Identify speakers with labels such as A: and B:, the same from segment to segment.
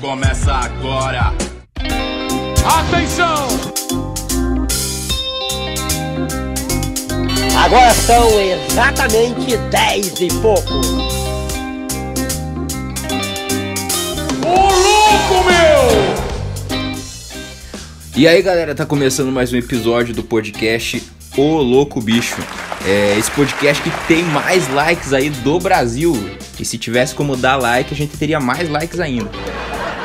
A: começa agora.
B: Atenção!
C: Agora são exatamente 10 e pouco.
B: Ô louco, meu!
D: E aí galera, tá começando mais um episódio do podcast O Louco Bicho. É esse podcast que tem mais likes aí do Brasil. E se tivesse como dar like, a gente teria mais likes ainda.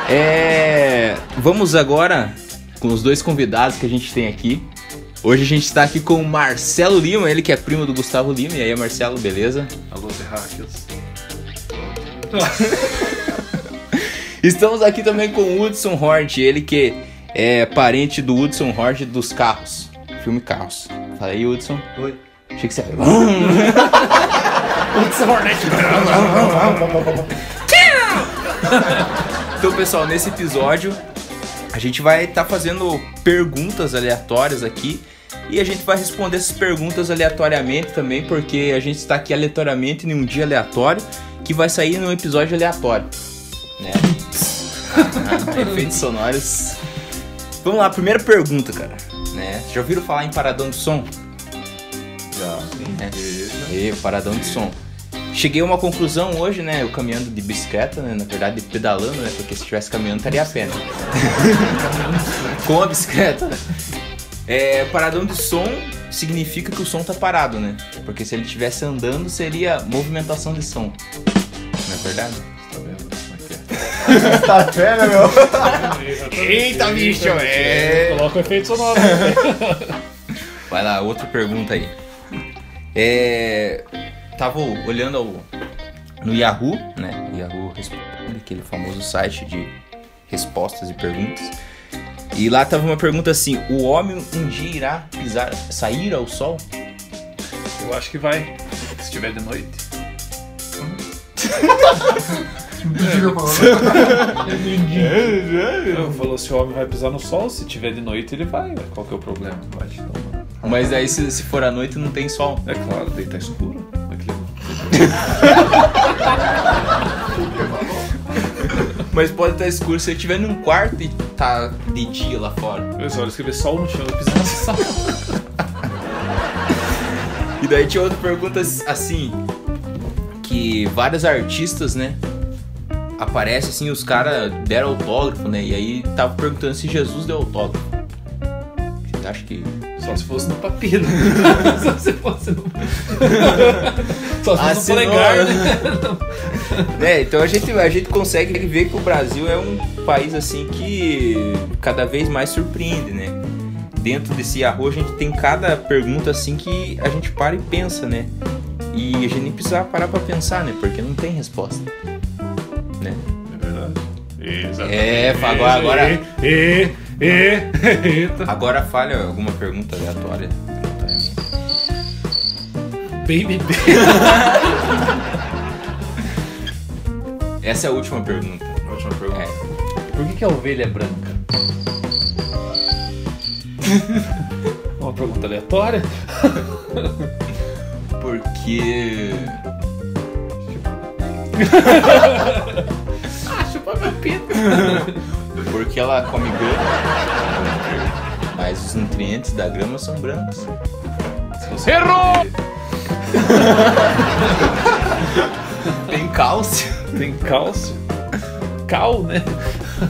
D: É. Vamos agora com os dois convidados que a gente tem aqui. Hoje a gente está aqui com o Marcelo Lima, ele que é primo do Gustavo Lima. E aí, Marcelo, beleza?
E: Alô, terráqueos.
D: Estamos aqui também com o Hudson Hort, ele que é parente do Hudson Hort dos carros. Filme Carros. Fala aí, Hudson.
E: Oi.
D: Achei que você.
C: Hudson Hornet.
D: Então, pessoal, nesse episódio a gente vai estar fazendo perguntas aleatórias aqui e a gente vai responder essas perguntas aleatoriamente também, porque a gente está aqui aleatoriamente em um dia aleatório que vai sair num episódio aleatório, né? Ah, efeitos sonoros. Vamos lá, primeira pergunta, cara. Né? Já ouviram falar em paradão de som?
E: Já, sim.
D: É. E paradão de som. Cheguei a uma conclusão hoje, né? Eu caminhando de bicicleta, né? Na verdade, pedalando, né? Porque se estivesse caminhando, estaria a pé, né? Com a bicicleta. É, paradão de som significa que o som tá parado, né? Porque se ele estivesse andando, seria movimentação de som. Não é verdade?
E: Tá vendo é é?
C: Tá vendo, meu?
D: Eita, bicho! É.
B: Coloca o efeito sonoro.
D: Vai lá, outra pergunta aí. É, tava olhando ao- no Yahoo, né? Yahoo Responde, aquele famoso site de respostas e perguntas. E lá tava uma pergunta assim: o homem um dia irá pisar, sair ao sol?
E: Eu acho que vai. Se tiver de noite. Eu falou se o homem vai pisar no sol, se tiver de noite ele vai. Qual que é o problema?
D: Mas aí se, se for à noite não tem sol.
E: é claro, daí tá escuro.
D: Mas pode estar escuro se ele estiver num quarto e tá de dia lá fora.
E: Eu só escrever sol no chão e no sol.
D: E daí tinha outra pergunta assim, que vários artistas, né, aparece assim, os caras deram autógrafo, né, e aí tava perguntando se Jesus deu autógrafo. Você acha que...
E: Só se fosse no papiro. Só se fosse no. Só no polegar, né?
D: É, então a gente, a gente consegue ver que o Brasil é um país assim que cada vez mais surpreende, né? Dentro desse Yahoo a gente tem cada pergunta assim que a gente para e pensa, né? E a gente nem precisa parar pra pensar, né? Porque não tem resposta. Né?
E: É verdade. Exatamente.
D: É, agora- agora-
E: E, e, eita.
D: Agora falha alguma pergunta aleatória.
E: Baby, baby.
D: Essa é a última pergunta.
E: Última pergunta.
D: É.
E: Por que, que a ovelha é branca? Uma pergunta aleatória?
D: Porque.
E: Ah, chupa meu pinto.
D: Porque ela come grama. Mas os nutrientes da grama são brancos.
E: Errou!
D: Tem cálcio.
E: Tem cálcio. Cal, né?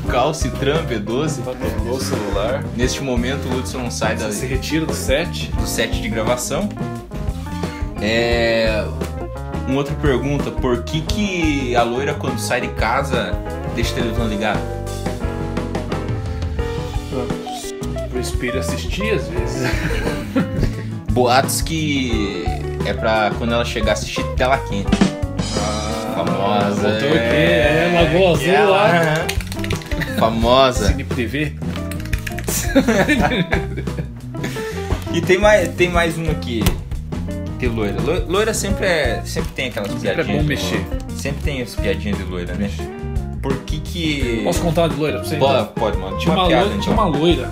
D: Cálcio Tram B12.
E: Patrocou o celular.
D: Neste momento o Hudson sai da,
E: Se retira do set.
D: do set de gravação. É. Uma outra pergunta, por que, que a loira quando sai de casa deixa a televisão ligada?
E: Pro espelho assistir às vezes.
D: Boatos que é pra quando ela chegar assistir tela quente. Famosa.
E: voltou aqui, é, Lagoa Azul lá.
D: Famosa.
E: Cine Privé.
D: E tem mais, tem mais uma aqui. De loira. Lo- Loira sempre é. Sempre tem aquelas
E: Sempre é
D: piadinhas.
E: bom
D: de-
E: mexer.
D: Sempre tem as piadinhas de loira, né? Por que que.
E: Posso contar uma de loira pra você?
D: Pode,
E: então?
D: pode, mano.
E: Tinha uma,
D: piada,
E: loira, tinha
D: então.
E: uma loira.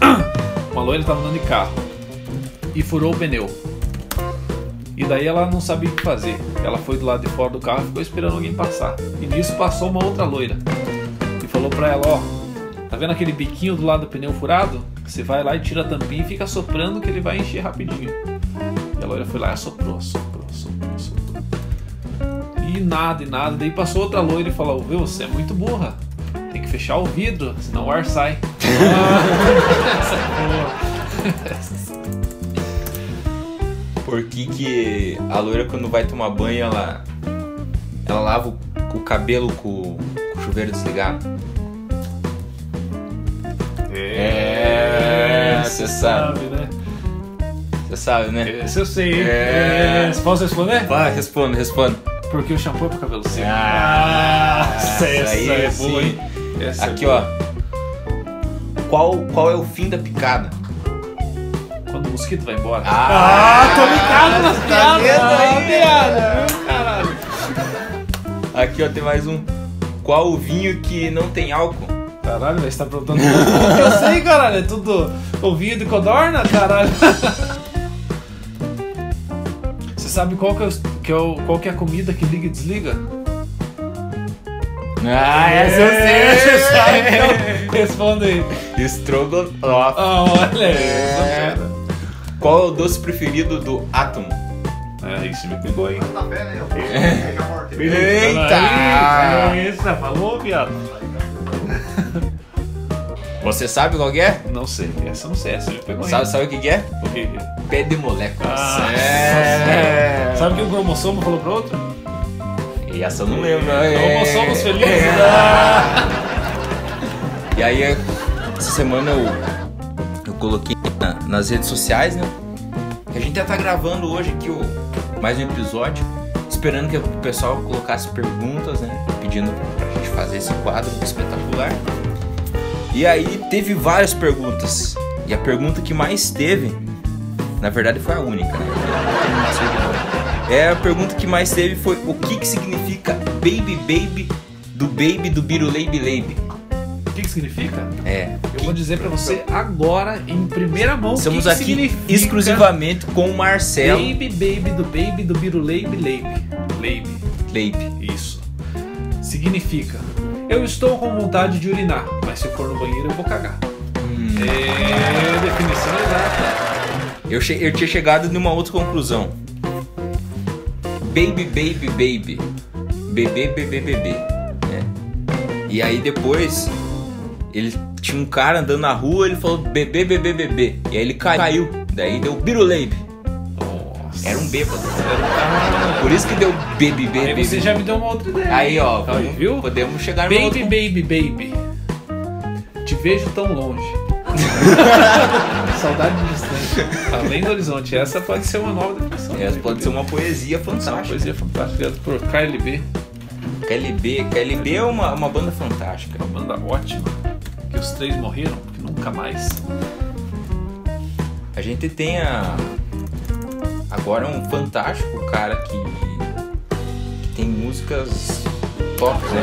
E: Uma loira tava andando de carro e furou o pneu. E daí ela não sabia o que fazer. Ela foi do lado de fora do carro e ficou esperando alguém passar. E nisso passou uma outra loira. falou pra ela, ó, tá vendo aquele biquinho do lado do pneu furado? Você vai lá e tira a tampinha e fica soprando que ele vai encher rapidinho. E a loira foi lá e assoprou, assoprou, assoprou, assoprou. E nada, e nada. Daí passou outra loira e falou, viu, você é muito burra. Tem que fechar o vidro, senão o ar sai.
D: Por que, que a loira quando vai tomar banho ela ela lava o, o cabelo com, com o chuveiro desligado? É, você sabe.
E: né?
D: Você sabe, né?
E: Esse eu sei.
D: É.
E: É. Posso responder?
D: Vai, responda, responda.
E: Porque o shampoo é pro cabelo seco.
D: Ah,
E: essa, essa
D: aí
E: é boa, hein? Essa é
D: Aqui,
E: boa.
D: ó. Qual, qual é o fim da picada?
E: O mosquito vai embora.
D: Ah,
E: tô ligado nas
D: tá
E: piadas.
D: aí?
E: Ah, piada, caralho.
D: Aqui, ó, tem mais um. Qual o vinho que não tem álcool?
E: Caralho, velho, você tá perguntando eu sei, caralho. É tudo ouvido e codorna, caralho. Você sabe qual que é, o- que é o- qual que é a comida que liga e desliga?
D: Ah,
E: É, Você sabe, então responda aí.
D: Estrogonofe.
E: Ah, olha
D: É.
E: isso, cara.
D: Qual é o doce preferido do átomo?
E: É, isso me pegou, hein?
A: Tá a porta.
D: Eita!
E: É isso, falou, viado?
D: Você sabe qual que é?
E: Não sei, essa eu não sei, essa me pegou?
D: Sabe, sabe o que que é?
E: O que que é?
D: Pé de moléculas.
E: Ah,
D: é.
E: Sabe o que um cromossomo falou pro outro?
D: E essa eu não lembro.
E: Nós somos felizes.
D: É. E aí, essa semana eu coloquei na- nas redes sociais, né? A gente já tá gravando hoje aqui o, mais um episódio, esperando que o pessoal colocasse perguntas, né? Pedindo pra gente fazer esse quadro espetacular. E aí teve várias perguntas. E a pergunta que mais teve, na verdade foi a única, né? É a pergunta que mais teve foi o que que significa Baby Baby do Baby do Biruleibe Leibe.
E: O que que significa?
D: É.
E: Eu vou dizer pra você agora, em primeira mão,
D: Estamos
E: o que que
D: aqui
E: significa
D: exclusivamente com o Marcelo
E: Baby, baby, do baby, do biruleibe, leibe. Leibe.
D: Leibe.
E: Isso. Significa, eu estou com vontade de urinar, mas se eu for no banheiro eu vou cagar.
D: Hum.
E: É definição exata.
D: Eu, che- eu tinha chegado numa outra conclusão. Baby, baby, baby. Bebê, bebê, bebê. né? E aí depois, ele tinha um cara andando na rua, ele falou bebê, bebê, bebê. E aí ele caiu. Daí deu biruleibe.
E: Nossa.
D: Era um bêbado. Por isso que deu baby, baby,
E: Aí
D: baby.
E: você já me deu uma outra ideia.
D: Aí, ó,
E: Aí,
D: vamos-
E: viu?
D: podemos chegar
E: Baby,
D: outra...
E: baby, baby. Te vejo tão longe. Saudade distante. Além do horizonte. Essa pode ser uma nova definição.
D: Essa pode ser uma poesia
E: Pode ser uma
D: fantástica.
E: poesia fantástica por KLB.
D: KLB, KLB é uma, uma banda fantástica.
E: Uma banda ótima. Que os três morreram, porque nunca mais.
D: A gente tem a. Agora um fantástico cara que, que tem músicas tops, né?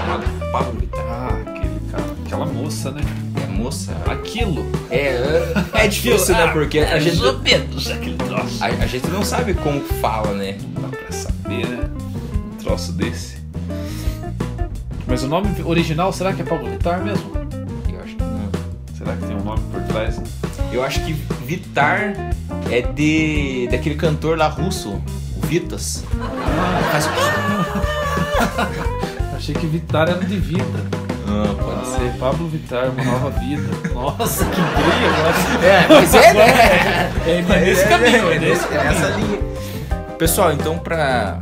D: Chamado Pablo Vittar.
E: Ah, aquele cara. Aquela moça, né?
D: É moça.
E: Aquilo.
D: É, é difícil, né? Porque a gente,
E: menos aquele troço.
D: a, a gente não sabe como fala, né?
E: Não dá pra saber, né? Um troço desse. Mas o nome original, será que é Pablo Vittar mesmo?
D: Eu acho que não.
E: Será que tem um nome por trás?
D: Eu acho que Vitar é de daquele cantor lá russo, o Vitas. Faz...
E: Achei que Vittar era de vida.
D: Ah,
E: Pode ser Pablo Vittar, uma nova vida. Nossa, que gay agora.
D: É, mas é, né?
E: É nesse caminho, é nesse caminho.
D: essa linha. Pessoal, então pra,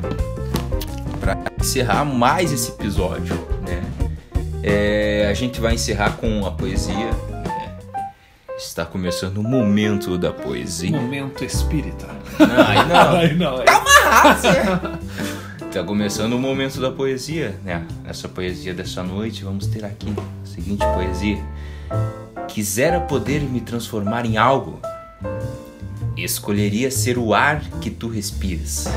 D: pra encerrar mais esse episódio, né? É, a gente vai encerrar com a poesia. né? Está começando o momento da poesia.
E: Momento espírita.
D: Não, aí não.
E: Ai, não. é.
D: Está começando o momento da poesia, né? Nessa poesia dessa noite, vamos ter aqui a seguinte poesia. Quisera poder me transformar em algo, escolheria ser o ar que tu respiras,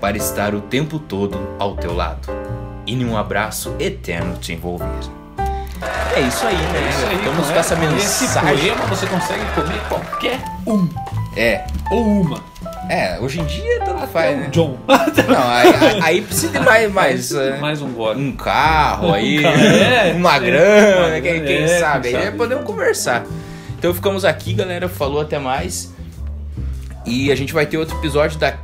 D: para estar o tempo todo ao teu lado e em um abraço eterno te envolver. É isso aí, né?
E: Isso aí, não
D: com essa
E: é? Esse
D: mensagem.
E: poema você consegue comer qualquer um
D: É,
E: ou uma.
D: É, hoje em dia tanto faz, né?
E: John.
D: Não, aí, aí- precisa de mais, mais, é,
E: Mais um gole.
D: um carro aí,
E: carro, é,
D: uma
E: é,
D: grana, quem,
E: grana,
D: quem
E: é,
D: sabe?
E: quem
D: Aí
E: sabe.
D: podemos conversar. Então ficamos aqui, galera. Falou até mais. E a gente vai ter outro episódio daqui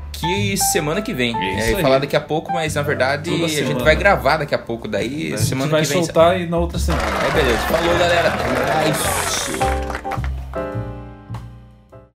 D: semana que vem.
E: Isso
D: É,
E: aí.
D: falar daqui a pouco, mas na verdade
E: Toda
D: a gente
E: semana.
D: vai gravar daqui a pouco. Daí
E: A gente
D: semana
E: vai
D: que vem.
E: soltar e na outra semana.
D: Aí beleza. Falou, galera. Até mais.